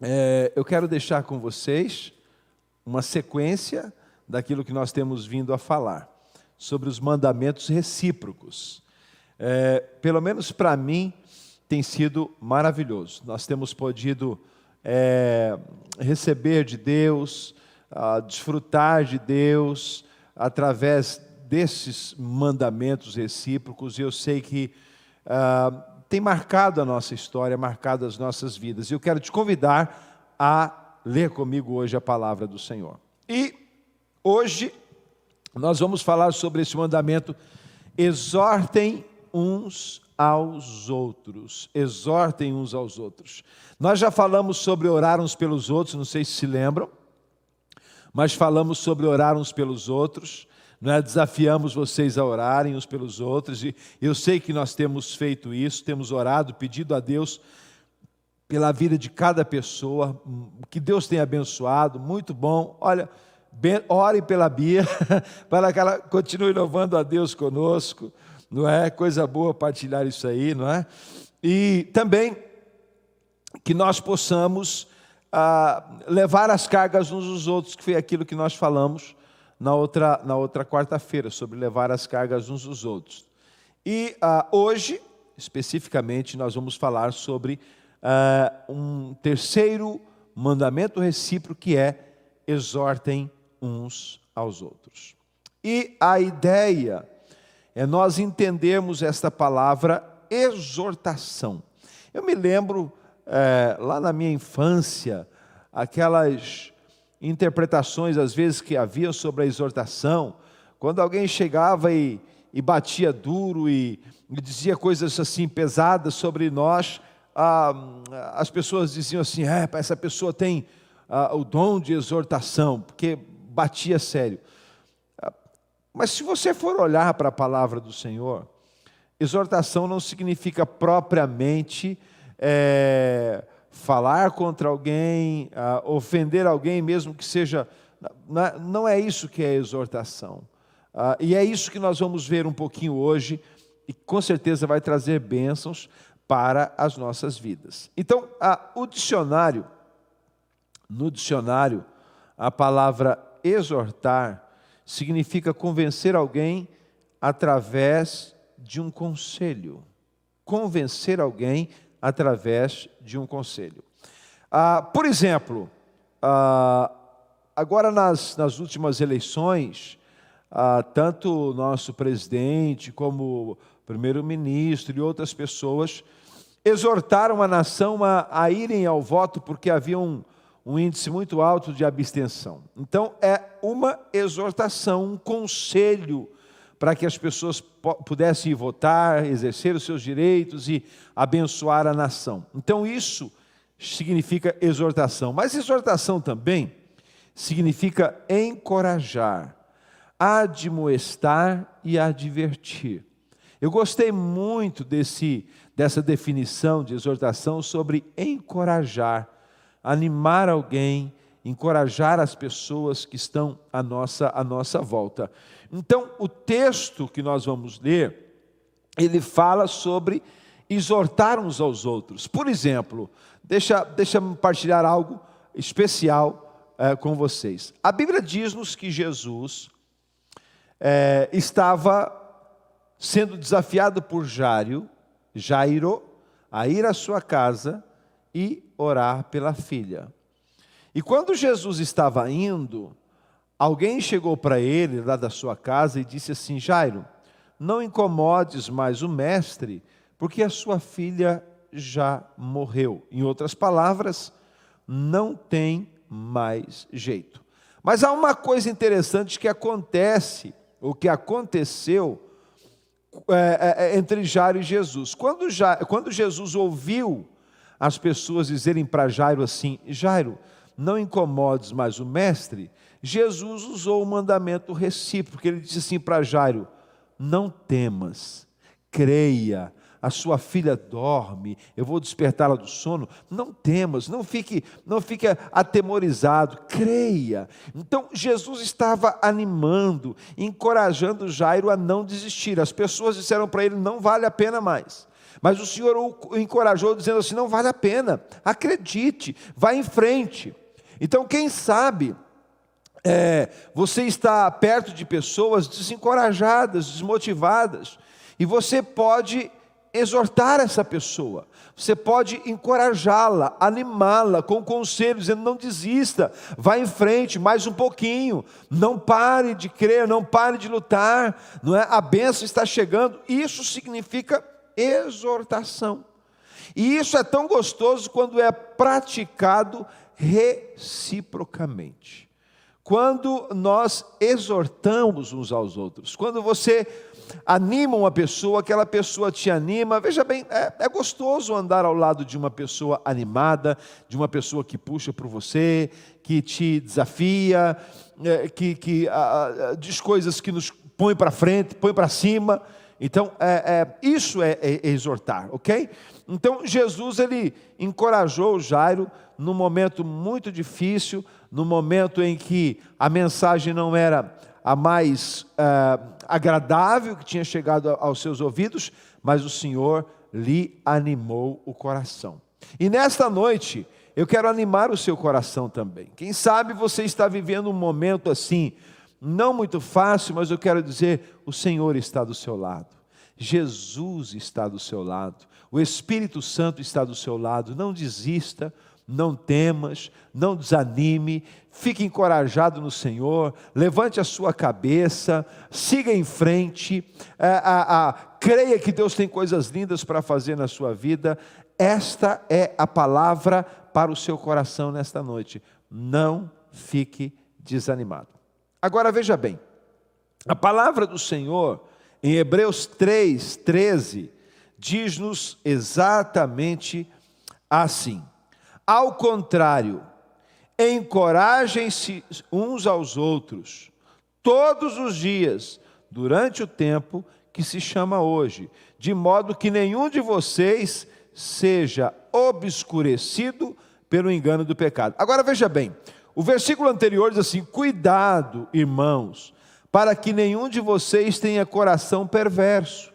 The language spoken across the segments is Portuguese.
é, eu quero deixar com vocês uma sequência daquilo que nós temos vindo a falar, sobre os mandamentos recíprocos. É, pelo menos para mim, tem sido maravilhoso. Nós temos podido é, receber de Deus, desfrutar de Deus através desses mandamentos recíprocos, e eu sei que ah, tem marcado a nossa história, marcado as nossas vidas. E eu quero te convidar a ler comigo hoje a palavra do Senhor. E hoje nós vamos falar sobre esse mandamento: exortem uns aos outros. Exortem uns aos outros. Nós já falamos sobre orar uns pelos outros, não sei se se lembram, mas falamos sobre orar uns pelos outros. Nós desafiamos vocês a orarem uns pelos outros, e eu sei que nós temos feito isso, temos orado, pedido a Deus pela vida de cada pessoa, que Deus tenha abençoado, muito bom. Olha, ore pela Bia, para que ela continue louvando a Deus conosco, não é? Coisa boa partilhar isso aí, não é? E também que nós possamos ah, levar as cargas uns dos outros, que foi aquilo que nós falamos na outra, na outra quarta-feira, sobre levar as cargas uns dos outros. E ah, hoje, especificamente, nós vamos falar sobre ah, um terceiro mandamento recíproco que é exortem uns aos outros. E a ideia é nós entendermos esta palavra exortação. Eu me lembro, é, lá na minha infância, aquelas interpretações, às vezes, que havia sobre a exortação, quando alguém chegava e, e batia duro e, e, dizia coisas assim pesadas sobre nós, ah, as pessoas diziam assim: é, essa pessoa tem ah, o dom de exortação, porque batia sério. Ah, mas se você for olhar para a palavra do Senhor, exortação não significa propriamente. É, falar contra alguém, uh, ofender alguém, mesmo que seja. Não é isso que é exortação. Uh, e é isso que nós vamos ver um pouquinho hoje, e com certeza vai trazer bênçãos para as nossas vidas. Então, o dicionário, no dicionário, a palavra exortar significa convencer alguém através de um conselho. Convencer alguém através de um conselho. Ah, por exemplo, ah, agora nas, nas últimas eleições, ah, tanto o nosso presidente como o primeiro-ministro e outras pessoas exortaram a nação a, a irem ao voto porque havia um, um índice muito alto de abstenção. Então, é uma exortação, um conselho para que as pessoas pudessem votar, exercer os seus direitos e abençoar a nação. Então, isso significa exortação. Mas exortação também significa encorajar, admoestar e advertir. Eu gostei muito desse, dessa definição de exortação sobre encorajar, animar alguém, encorajar as pessoas que estão à nossa, à nossa volta. Então, o texto que nós vamos ler, ele fala sobre exortar uns aos outros. Por exemplo, deixa, deixa eu partilhar algo especial é, com vocês. A Bíblia diz-nos que Jesus é, estava sendo desafiado por Jairo, Jairo a ir à sua casa e orar pela filha. E quando Jesus estava indo, alguém chegou para ele lá da sua casa e disse assim: Jairo, não incomodes mais o mestre, porque a sua filha já morreu. Em outras palavras, não tem mais jeito. Mas há uma coisa interessante que acontece, o que aconteceu é, é, é entre Jairo e Jesus. Quando, quando Jesus ouviu as pessoas dizerem para Jairo assim: Jairo, não incomodes mais o mestre, Jesus usou o mandamento recíproco. Ele disse assim para Jairo: Não temas, creia, a sua filha dorme, eu vou despertá-la do sono. Não temas, não fique, não fique atemorizado, creia. Então Jesus estava animando, encorajando Jairo a não desistir. As pessoas disseram para ele: não vale a pena mais. mas o Senhor o encorajou dizendo assim: não vale a pena, acredite, vá em frente. Então, quem sabe é, você está perto de pessoas desencorajadas, desmotivadas, e você pode exortar essa pessoa, você pode encorajá-la, animá-la com conselhos, dizendo: não desista, vá em frente mais um pouquinho, não pare de crer, não pare de lutar, não é? A benção está chegando. Isso significa exortação. E isso é tão gostoso quando é praticado reciprocamente. Quando nós exortamos uns aos outros, quando você anima uma pessoa, aquela pessoa te anima. Veja bem, é, é, gostoso andar ao lado de uma pessoa animada, de uma pessoa que puxa por você, que te desafia, é, que, que a, diz coisas que nos põe para frente, põe para cima. Então, é, é isso é, é, exortar, ok? Então, Jesus ele encorajou Jairo num momento muito difícil, no momento em que a mensagem não era a mais uh, agradável que tinha chegado aos seus ouvidos, mas o Senhor lhe animou o coração. E nesta noite, eu quero animar o seu coração também. Quem sabe você está vivendo um momento assim, não muito fácil, mas eu quero dizer: o Senhor está do seu lado, Jesus está do seu lado, o Espírito Santo está do seu lado. Não desista, não temas, não desanime, fique encorajado no Senhor, levante a sua cabeça, siga em frente, a, é, a, a, creia que Deus tem coisas lindas para fazer na sua vida. Esta é a palavra para o seu coração nesta noite. Não fique desanimado. Agora veja bem, a palavra do Senhor em Hebreus 3, 13, diz-nos exatamente assim. Ao contrário, encorajem-se uns aos outros, todos os dias, durante o tempo que se chama hoje, de modo que nenhum de vocês seja obscurecido pelo engano do pecado. Agora veja bem, o versículo anterior diz assim: Cuidado, irmãos, para que nenhum de vocês tenha coração perverso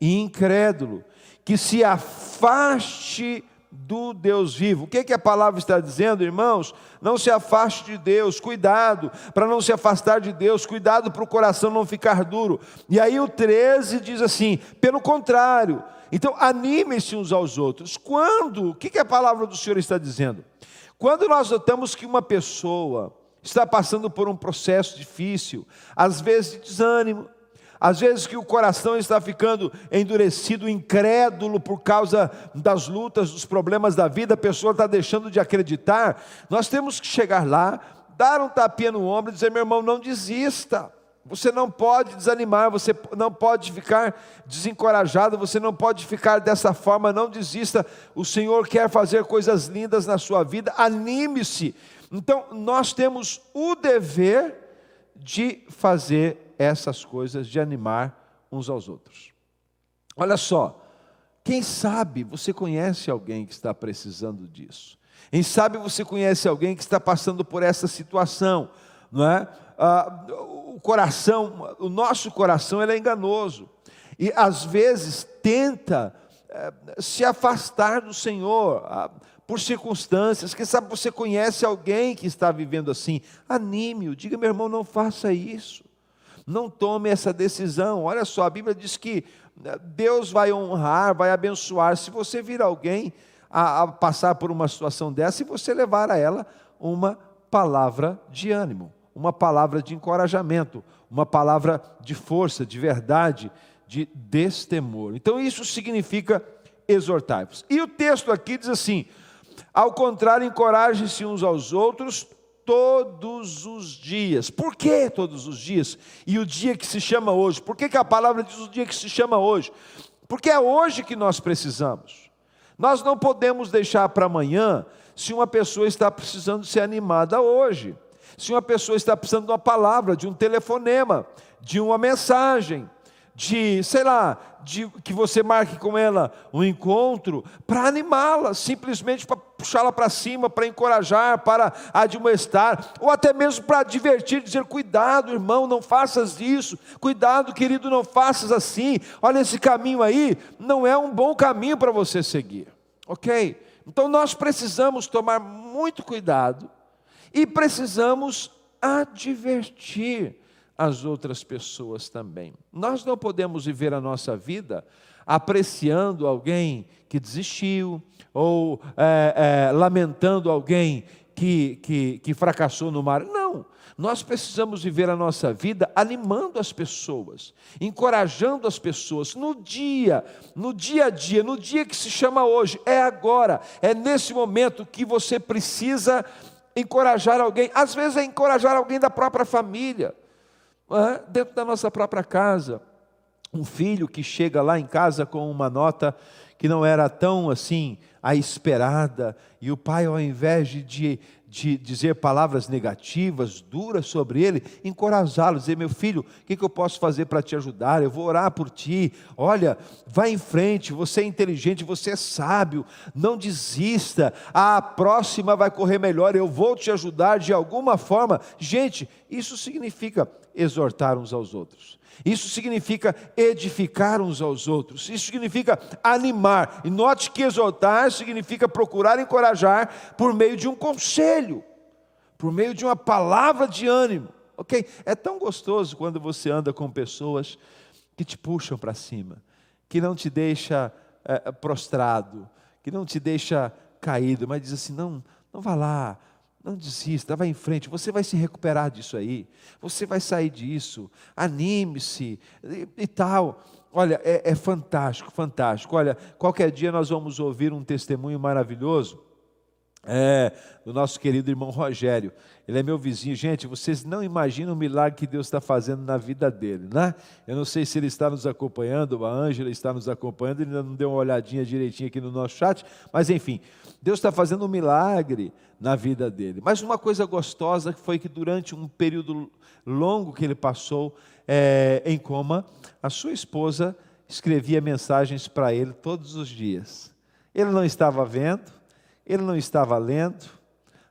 e incrédulo, que se afaste do Deus vivo. O que, que a palavra está dizendo, irmãos? Não se afaste de Deus, cuidado para não se afastar de Deus, cuidado para o coração não ficar duro. E aí o 13 diz assim: pelo contrário, então animem-se uns aos outros. Quando? O que, que a palavra do Senhor está dizendo? Quando nós notamos que uma pessoa está passando por um processo difícil, às vezes de desânimo, às vezes que o coração está ficando endurecido, incrédulo por causa das lutas, dos problemas da vida, a pessoa está deixando de acreditar. Nós temos que chegar lá, dar um tapinha no ombro e dizer: meu irmão, não desista. Você não pode desanimar, você não pode ficar desencorajado, você não pode ficar dessa forma, não desista. O Senhor quer fazer coisas lindas na sua vida, anime-se. Então, nós temos o dever de fazer essas coisas de animar uns aos outros. Olha só, quem sabe você conhece alguém que está precisando disso? Quem sabe você conhece alguém que está passando por essa situação, não é? Ah, o coração, o nosso coração, ele é enganoso e às vezes tenta eh, se afastar do Senhor ah, por circunstâncias. Quem sabe você conhece alguém que está vivendo assim? Anime-o, diga, meu irmão, não faça isso. Não tome essa decisão. Olha só, a Bíblia diz que né, Deus vai honrar, vai abençoar. Se você vir alguém a, a passar por uma situação dessa, e você levar a ela uma palavra de ânimo, uma palavra de encorajamento, uma palavra de força, de verdade, de destemor. Então isso significa exortar-vos. E o texto aqui diz assim: ao contrário, encorajem-se uns aos outros todos os dias. Por que todos os dias? E o dia que se chama hoje? Por que, que a palavra diz o dia que se chama hoje? Porque é hoje que nós precisamos. Nós não podemos deixar para amanhã se uma pessoa está precisando ser animada hoje. Se uma pessoa está precisando de uma palavra, de um telefonema, de uma mensagem, de, sei lá, de que você marque com ela um encontro para animá-la, simplesmente para puxá-la para cima, para encorajar, para admoestar, ou até mesmo para divertir, dizer: cuidado, irmão, não faças isso, cuidado, querido, não faças assim, olha esse caminho aí, não é um bom caminho para você seguir, ok? Então nós precisamos tomar muito cuidado e precisamos advertir as outras pessoas também. Nós não podemos viver a nossa vida apreciando alguém que desistiu, ou é, é, lamentando alguém que, que, que fracassou no mar. Não. Nós precisamos viver a nossa vida animando as pessoas, encorajando as pessoas no dia, no dia a dia, no dia que se chama hoje, é agora, é nesse momento que você precisa encorajar alguém. Às vezes é encorajar alguém da própria família? Dentro da nossa própria casa. Um filho que chega lá em casa com uma nota que não era tão assim a esperada, e o pai, ao invés de, de, dizer palavras negativas, duras sobre ele, encorajá-lo, dizer: Meu filho, o que, que eu posso fazer para te ajudar? Eu vou orar por ti. Olha, vá em frente, você é inteligente, você é sábio, não desista, a próxima vai correr melhor, eu vou te ajudar de alguma forma. Gente, isso significa exortar uns aos outros. Isso significa edificar uns aos outros, isso significa animar. E note que exortar significa procurar encorajar por meio de um conselho, por meio de uma palavra de ânimo. Ok? É tão gostoso quando você anda com pessoas que te puxam para cima, que não te deixa é, prostrado, que não te deixa caído, mas diz assim: não, não vá lá, não desista, vá em frente, você vai se recuperar disso aí, você vai sair disso, anime-se e, e, tal. Olha, é, é fantástico, fantástico. Olha, qualquer dia nós vamos ouvir um testemunho maravilhoso é, do nosso querido irmão Rogério. Ele é meu vizinho. Gente, vocês não imaginam o milagre que Deus está fazendo na vida dele, né? Eu não sei se ele está nos acompanhando, a Ângela está nos acompanhando, ele ainda não deu uma olhadinha direitinho aqui no nosso chat, mas enfim, Deus está fazendo um milagre na vida dele. Mas uma coisa gostosa foi que durante um período longo que ele passou é, em coma, a sua esposa escrevia mensagens para ele todos os dias. Ele não estava vendo, ele não estava lendo,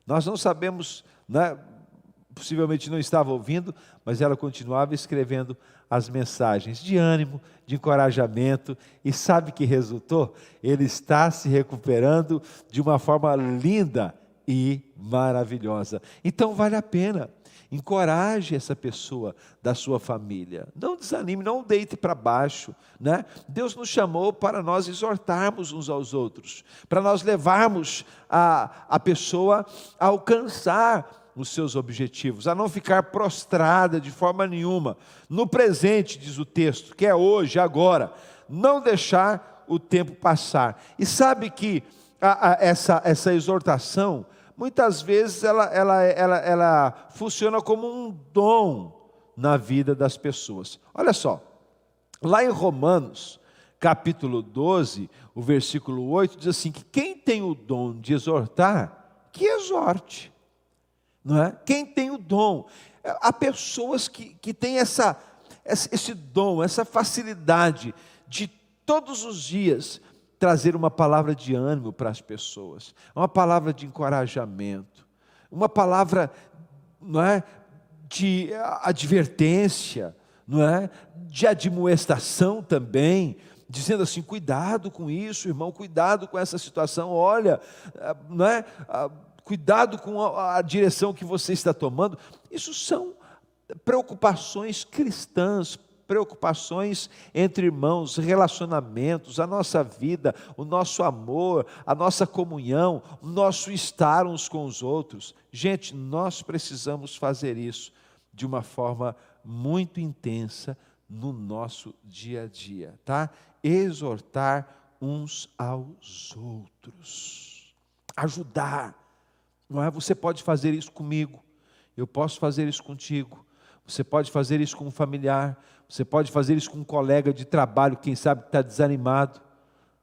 nós não sabemos, né, possivelmente não estava ouvindo, mas ela continuava escrevendo as mensagens de ânimo, de encorajamento, e sabe que resultou? Ele está se recuperando de uma forma linda e maravilhosa. Então vale a pena. Encoraje essa pessoa da sua família. Não desanime, não deite para baixo. Né? Deus nos chamou para nós exortarmos uns aos outros, para nós levarmos a, a pessoa a alcançar os seus objetivos, a não ficar prostrada de forma nenhuma. No presente, diz o texto, que é hoje, agora. Não deixar o tempo passar. E sabe que a, a, essa, essa exortação muitas vezes ela, ela, ela, ela funciona como um dom na vida das pessoas. Olha só, lá em Romanos, capítulo 12, o versículo 8, diz assim: que quem tem o dom de exortar, que exorte. Não é? Quem tem o dom. Há pessoas que, que têm essa, esse dom, essa facilidade de todos os dias trazer uma palavra de ânimo para as pessoas, uma palavra de encorajamento, uma palavra não é, de advertência, não é, de admoestação também, dizendo assim: cuidado com isso, irmão, cuidado com essa situação, olha, ah, não é, ah, cuidado com a, a direção que você está tomando. Isso são preocupações cristãs, preocupações entre irmãos, relacionamentos, a nossa vida, o nosso amor, a nossa comunhão, o nosso estar uns com os outros. Gente, nós precisamos fazer isso de uma forma muito intensa no nosso dia a dia, tá? Exortar uns aos outros, ajudar. Não é? Você pode fazer isso comigo, eu posso fazer isso contigo. Você pode fazer isso com um familiar, você pode fazer isso com um colega de trabalho, quem sabe está desanimado.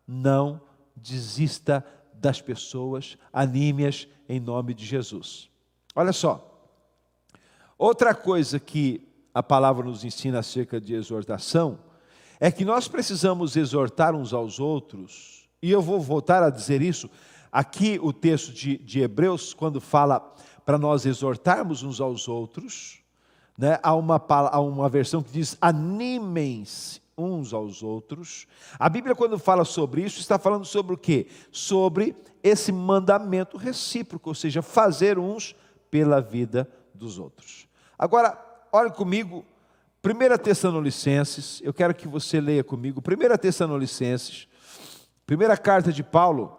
Não desista das pessoas, anime-as em nome de Jesus. Olha só, outra coisa que a palavra nos ensina acerca de exortação é que nós precisamos exortar uns aos outros, e eu vou voltar a dizer isso, aqui o texto de, de Hebreus, quando fala para nós exortarmos uns aos outros, né, há, uma, há uma versão que diz: animem-se uns aos outros. A Bíblia, quando fala sobre isso, está falando sobre o quê? Sobre esse mandamento recíproco, ou seja, fazer uns pela vida dos outros. Agora, olhe comigo, 1 Tessalonicenses, eu quero que você leia comigo, 1 Tessalonicenses, primeira carta de Paulo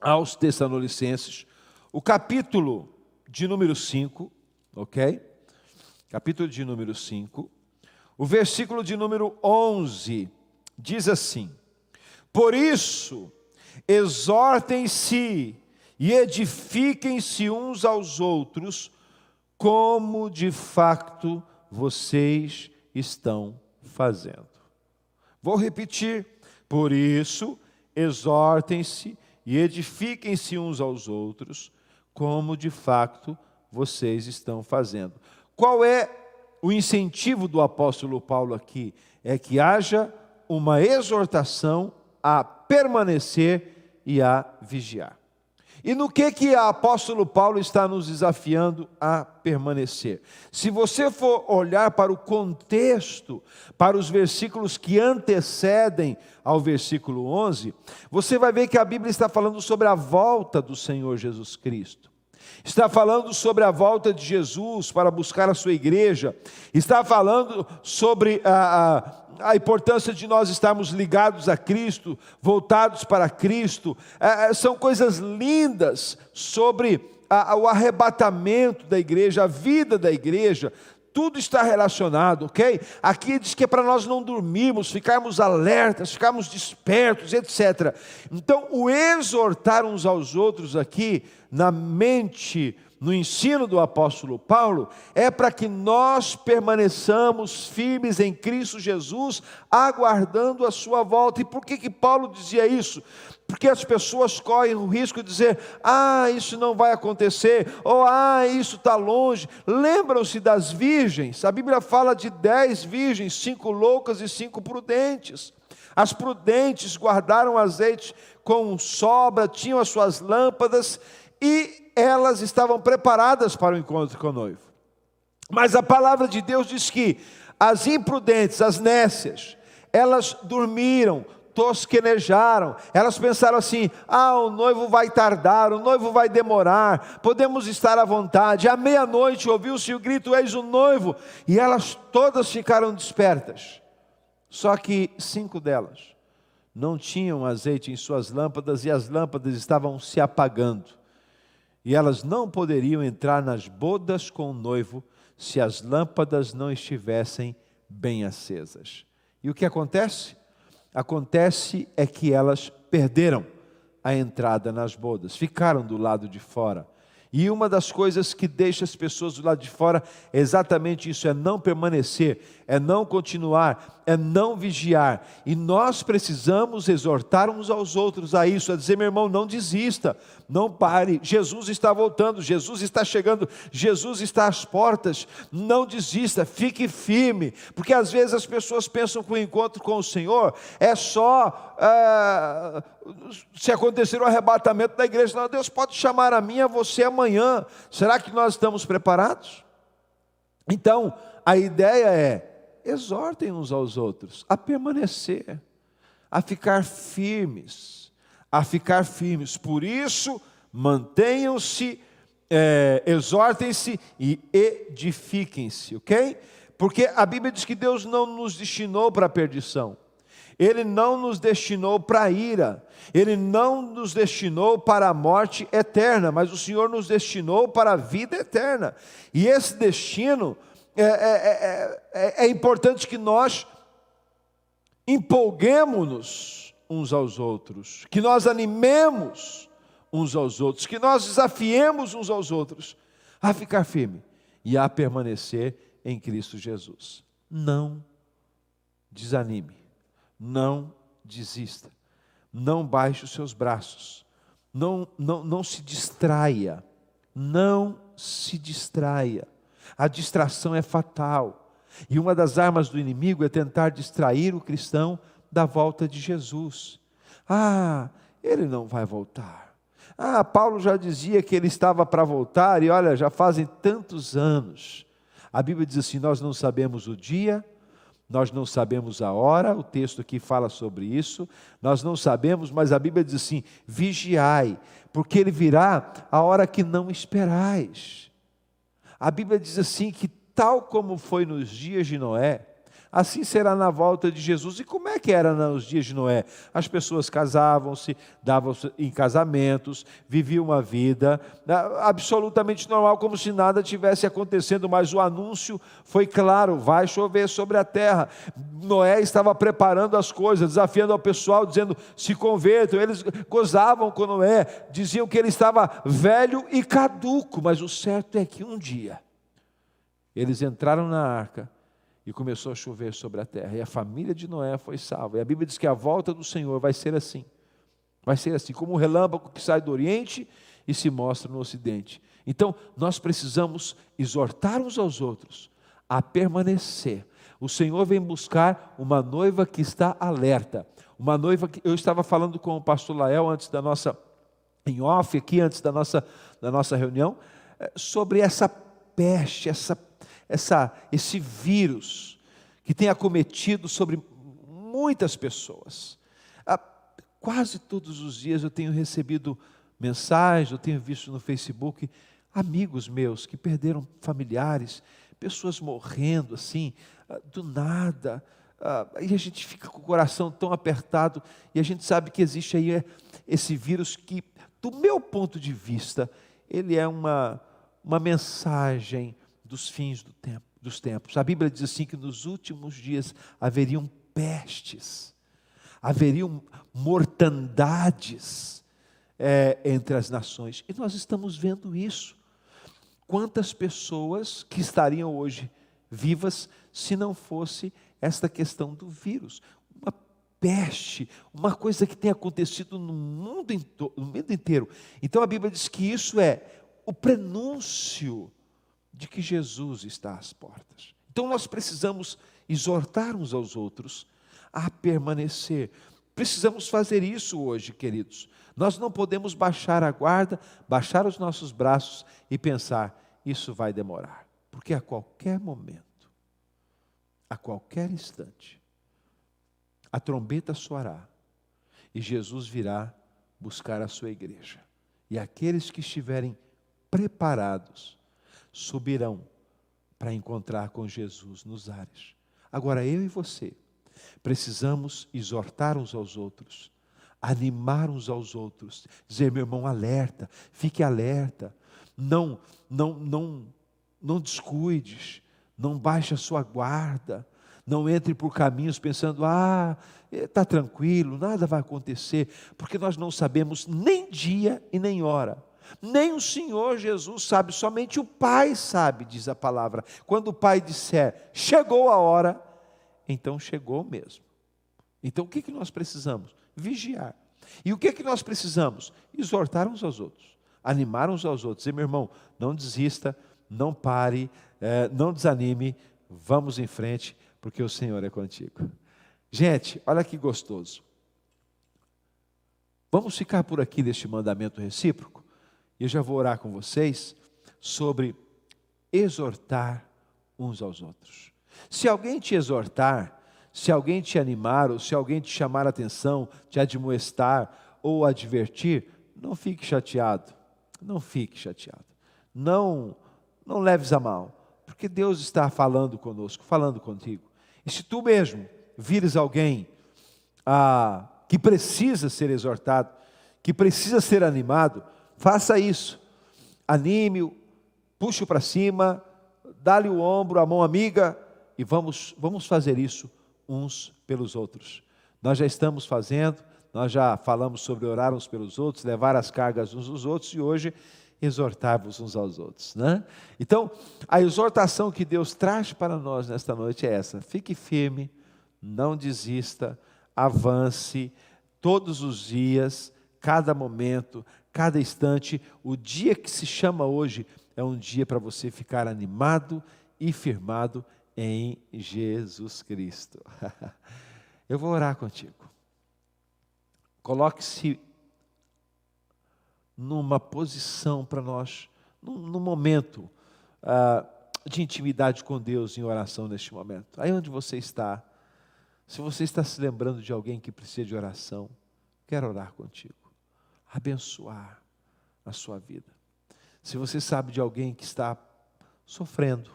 aos Tessalonicenses, o capítulo de número 5, ok? Capítulo de número 5, o versículo de número 11 diz assim: Por isso, exortem-se e edifiquem-se uns aos outros, como de facto vocês estão fazendo. Vou repetir. Por isso, exortem-se e edifiquem-se uns aos outros, como de facto vocês estão fazendo. Qual é o incentivo do apóstolo Paulo aqui? É que haja uma exortação a permanecer e a vigiar. E no que que o apóstolo Paulo está nos desafiando a permanecer? Se você for olhar para o contexto, para os versículos que antecedem ao versículo 11, você vai ver que a Bíblia está falando sobre a volta do Senhor Jesus Cristo. Está falando sobre a volta de Jesus para buscar a sua igreja, está falando sobre a, a a importância de nós estarmos ligados a Cristo, voltados para Cristo, é, é, são coisas lindas sobre a, o arrebatamento da igreja, a vida da igreja, tudo está relacionado, ok? Aqui diz que é para nós não dormirmos, ficarmos alertas, ficarmos despertos, etc. Então, o exortar uns aos outros aqui, na mente no ensino do apóstolo Paulo é para que nós permaneçamos firmes em Cristo Jesus, aguardando a sua volta. E por que, que Paulo dizia isso? Porque as pessoas correm o risco de dizer: ah, isso não vai acontecer, ou ah, isso está longe. Lembram-se das virgens? A Bíblia fala de dez virgens, cinco loucas e cinco prudentes. As prudentes guardaram azeite com sobra, tinham as suas lâmpadas e elas estavam preparadas para o encontro com o noivo. Mas a palavra de Deus diz que as imprudentes, as nécias, elas dormiram, tosquenejaram, elas pensaram assim: ah, o noivo vai tardar, o noivo vai demorar, podemos estar à vontade. À meia-noite ouviu-se o grito: eis o noivo, e elas todas ficaram despertas. Só que cinco delas não tinham azeite em suas lâmpadas e as lâmpadas estavam se apagando e elas não poderiam entrar nas bodas com o noivo se as lâmpadas não estivessem bem acesas. E o que acontece? Acontece é que elas perderam a entrada nas bodas, ficaram do lado de fora. E uma das coisas que deixa as pessoas do lado de fora é exatamente isso: é não permanecer, é não continuar, é não vigiar. E nós precisamos exortar uns aos outros a isso, a dizer, meu irmão, não desista, não pare. Jesus está voltando, Jesus está chegando, Jesus está às portas. Não desista, fique firme, porque às vezes as pessoas pensam que o encontro com o Senhor é só. É, se acontecer o arrebatamento da igreja, Deus pode chamar a mim, a você amanhã. Será que nós estamos preparados? Então, a ideia é: exortem uns aos outros a permanecer, a ficar firmes, a ficar firmes. Por isso, mantenham-se, é, exortem-se e edifiquem-se, ok? Porque a Bíblia diz que Deus não nos destinou para a perdição. Ele não nos destinou para ira, Ele não nos destinou para a morte eterna, mas o Senhor nos destinou para a vida eterna. E esse destino é, é, é, é, é importante que nós empolguemos-nos uns aos outros, que nós animemos uns aos outros, que nós desafiemos uns aos outros a ficar firme e a permanecer em Cristo Jesus. Não desanime não desista, não baixe os seus braços, não, não, não se distraia, não se distraia. A distração é fatal. E uma das armas do inimigo é tentar distrair o cristão da volta de Jesus. Ah, ele não vai voltar. Ah, Paulo já dizia que ele estava para voltar, e olha, já fazem tantos anos. A Bíblia diz assim: nós não sabemos o dia, nós não sabemos a hora, o texto aqui fala sobre isso, nós não sabemos, mas a Bíblia diz assim: vigiai, porque ele virá a hora que não esperais. A Bíblia diz assim que, tal como foi nos dias de Noé, assim será na volta de Jesus. E como é que era nos dias de Noé? As pessoas casavam-se, davam-se em casamentos, viviam uma vida né, absolutamente normal, como se nada tivesse acontecendo, mas o anúncio foi claro: vai chover sobre a terra. Noé estava preparando as coisas, desafiando ao pessoal, dizendo: se convertam. Eles gozavam com Noé, diziam que ele estava velho e caduco, mas o certo é que um dia eles entraram na arca e começou a chover sobre a terra, e a família de Noé foi salva. E a Bíblia diz que a volta do Senhor vai ser assim. Vai ser assim, como um relâmpago que sai do Oriente e se mostra no Ocidente. Então, nós precisamos exortar uns aos outros a permanecer. O Senhor vem buscar uma noiva que está alerta. Uma noiva que eu estava falando com o pastor Lael antes da nossa em off aqui antes da nossa da nossa reunião eh, sobre essa peste, essa essa, esse vírus que tem acometido sobre muitas pessoas. Ah, quase todos os dias eu tenho recebido mensagens, eu tenho visto no Facebook amigos meus que perderam familiares, pessoas morrendo assim, ah, do nada. Ah, e a gente fica com o coração tão apertado e a gente sabe que existe aí é, esse vírus que, do meu ponto de vista, ele é uma, uma mensagem dos fins do tempo, dos tempos. A Bíblia diz assim que nos últimos dias haveriam pestes, haveriam mortandades é, entre as nações. E nós estamos vendo isso. Quantas pessoas que estariam hoje vivas se não fosse esta questão do vírus? Uma peste, uma coisa que tem acontecido no mundo, no mundo inteiro. Então a Bíblia diz que isso é o prenúncio de que Jesus está às portas. Então nós precisamos exortar uns aos outros a permanecer. Precisamos fazer isso hoje, queridos. Nós não podemos baixar a guarda, baixar os nossos braços e pensar, isso vai demorar. Porque a qualquer momento, a qualquer instante, a trombeta soará e Jesus virá buscar a sua igreja. E aqueles que estiverem preparados, subirão para encontrar com Jesus nos ares. Agora, eu e você precisamos exortar uns aos outros, animar uns aos outros, dizer, meu irmão, alerta, fique alerta, não, não, não, não descuides, não baixe a sua guarda, não entre por caminhos pensando, ah, está tranquilo, nada vai acontecer, porque nós não sabemos nem dia e nem hora nem o Senhor Jesus sabe, somente o Pai sabe, diz a palavra. Quando o Pai disser, chegou a hora, então chegou mesmo. Então o que, que nós precisamos? Vigiar. E o que, que nós precisamos? Exortar uns aos outros, animar uns aos outros. E meu irmão, não desista, não pare, é, não desanime, vamos em frente, porque o Senhor é contigo. Gente, olha que gostoso. Vamos ficar por aqui neste mandamento recíproco? Eu já vou orar com vocês sobre exortar uns aos outros. Se alguém te exortar, se alguém te animar, ou se alguém te chamar a atenção, te admoestar ou advertir, não fique chateado. Não fique chateado. Não, não leves a mal, porque Deus está falando conosco, falando contigo. E se tu mesmo vires alguém ah, que precisa ser exortado, que precisa ser animado, Faça isso. Anime-o, puxe-o para cima, dá-lhe o ombro, a mão amiga e vamos, vamos fazer isso uns pelos outros. Nós já estamos fazendo, nós já falamos sobre orar uns pelos outros, levar as cargas uns aos outros e hoje exortarmos uns aos outros. Né? Então, a exortação que Deus traz para nós nesta noite é essa: fique firme, não desista, avance todos os dias, cada momento, cada instante. O dia que se chama hoje é um dia para você ficar animado e firmado em Jesus Cristo. Eu vou orar contigo. Coloque-se numa posição para nós, num, num momento ah, de intimidade com Deus em oração neste momento. Aí onde você está, se você está se lembrando de alguém que precisa de oração, quero orar contigo, abençoar a sua vida. Se você sabe de alguém que está sofrendo,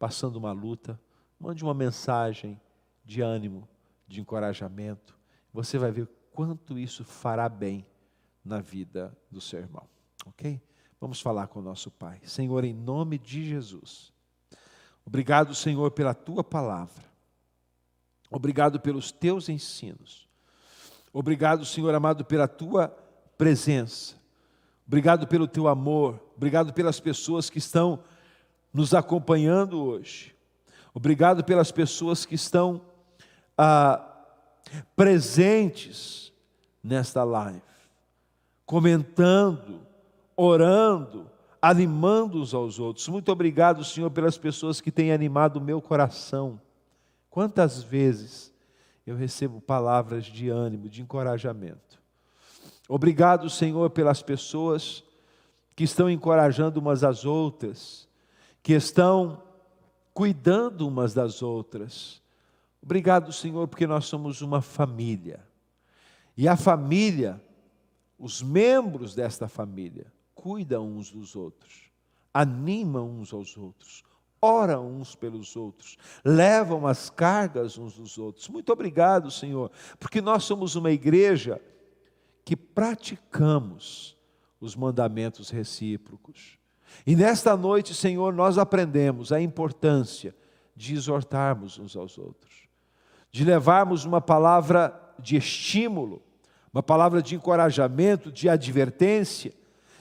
passando uma luta, mande uma mensagem de ânimo, de encorajamento. Você vai ver quanto isso fará bem na vida do seu irmão. Ok? Vamos falar com o nosso Pai. Senhor, em nome de Jesus. Obrigado, Senhor, pela tua palavra. Obrigado pelos teus ensinos. Obrigado, Senhor amado, pela tua presença. Obrigado pelo teu amor. Obrigado pelas pessoas que estão nos acompanhando hoje. Obrigado pelas pessoas que estão ah, presentes nesta live, comentando, orando, animando uns aos outros. Muito obrigado, Senhor, pelas pessoas que têm animado o meu coração. Quantas vezes eu recebo palavras de ânimo, de encorajamento. Obrigado, Senhor, pelas pessoas que estão encorajando umas às outras, que estão cuidando umas das outras. Obrigado, Senhor, porque nós somos uma família. E a família, os membros desta família, cuidam uns dos outros, animam uns aos outros, oram uns pelos outros, levam as cargas uns dos outros. Muito obrigado, Senhor, porque nós somos uma igreja que praticamos os mandamentos recíprocos. E nesta noite, Senhor, nós aprendemos a importância de exortarmos uns aos outros, de levarmos uma palavra de estímulo, uma palavra de encorajamento, de advertência,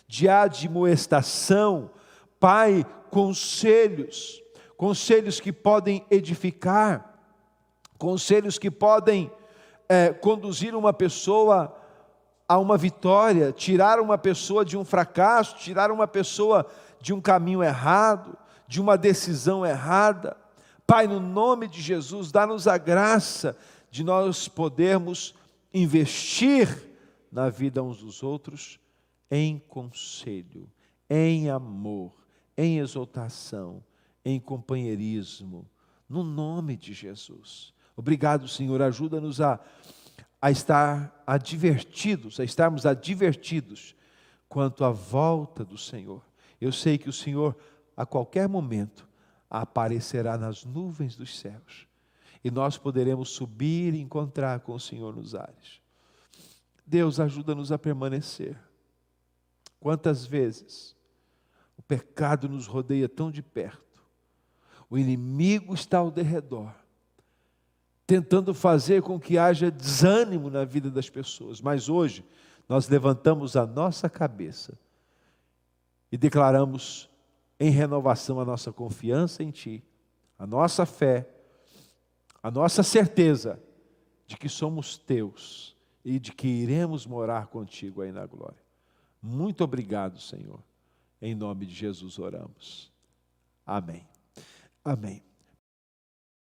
de admoestação, Pai, conselhos, conselhos que podem edificar, conselhos que podem é, conduzir uma pessoa a uma vitória, tirar uma pessoa de um fracasso, tirar uma pessoa de um caminho errado, de uma decisão errada. Pai, no nome de Jesus, dá-nos a graça de nós podermos investir na vida uns dos outros em conselho, em amor, em exaltação, em companheirismo, no nome de Jesus. Obrigado, Senhor, ajuda-nos a, a estar advertidos, a estarmos advertidos quanto à volta do Senhor. Eu sei que o Senhor, a qualquer momento, aparecerá nas nuvens dos céus e nós poderemos subir e encontrar com o Senhor nos ares. Deus ajuda-nos a permanecer. Quantas vezes o pecado nos rodeia tão de perto, o inimigo está ao derredor, tentando fazer com que haja desânimo na vida das pessoas, mas hoje nós levantamos a nossa cabeça e declaramos em renovação a nossa confiança em Ti, a nossa fé, a nossa certeza de que somos Teus e de que iremos morar contigo aí na glória. Muito obrigado, Senhor. Em nome de Jesus oramos. Amém. Amém.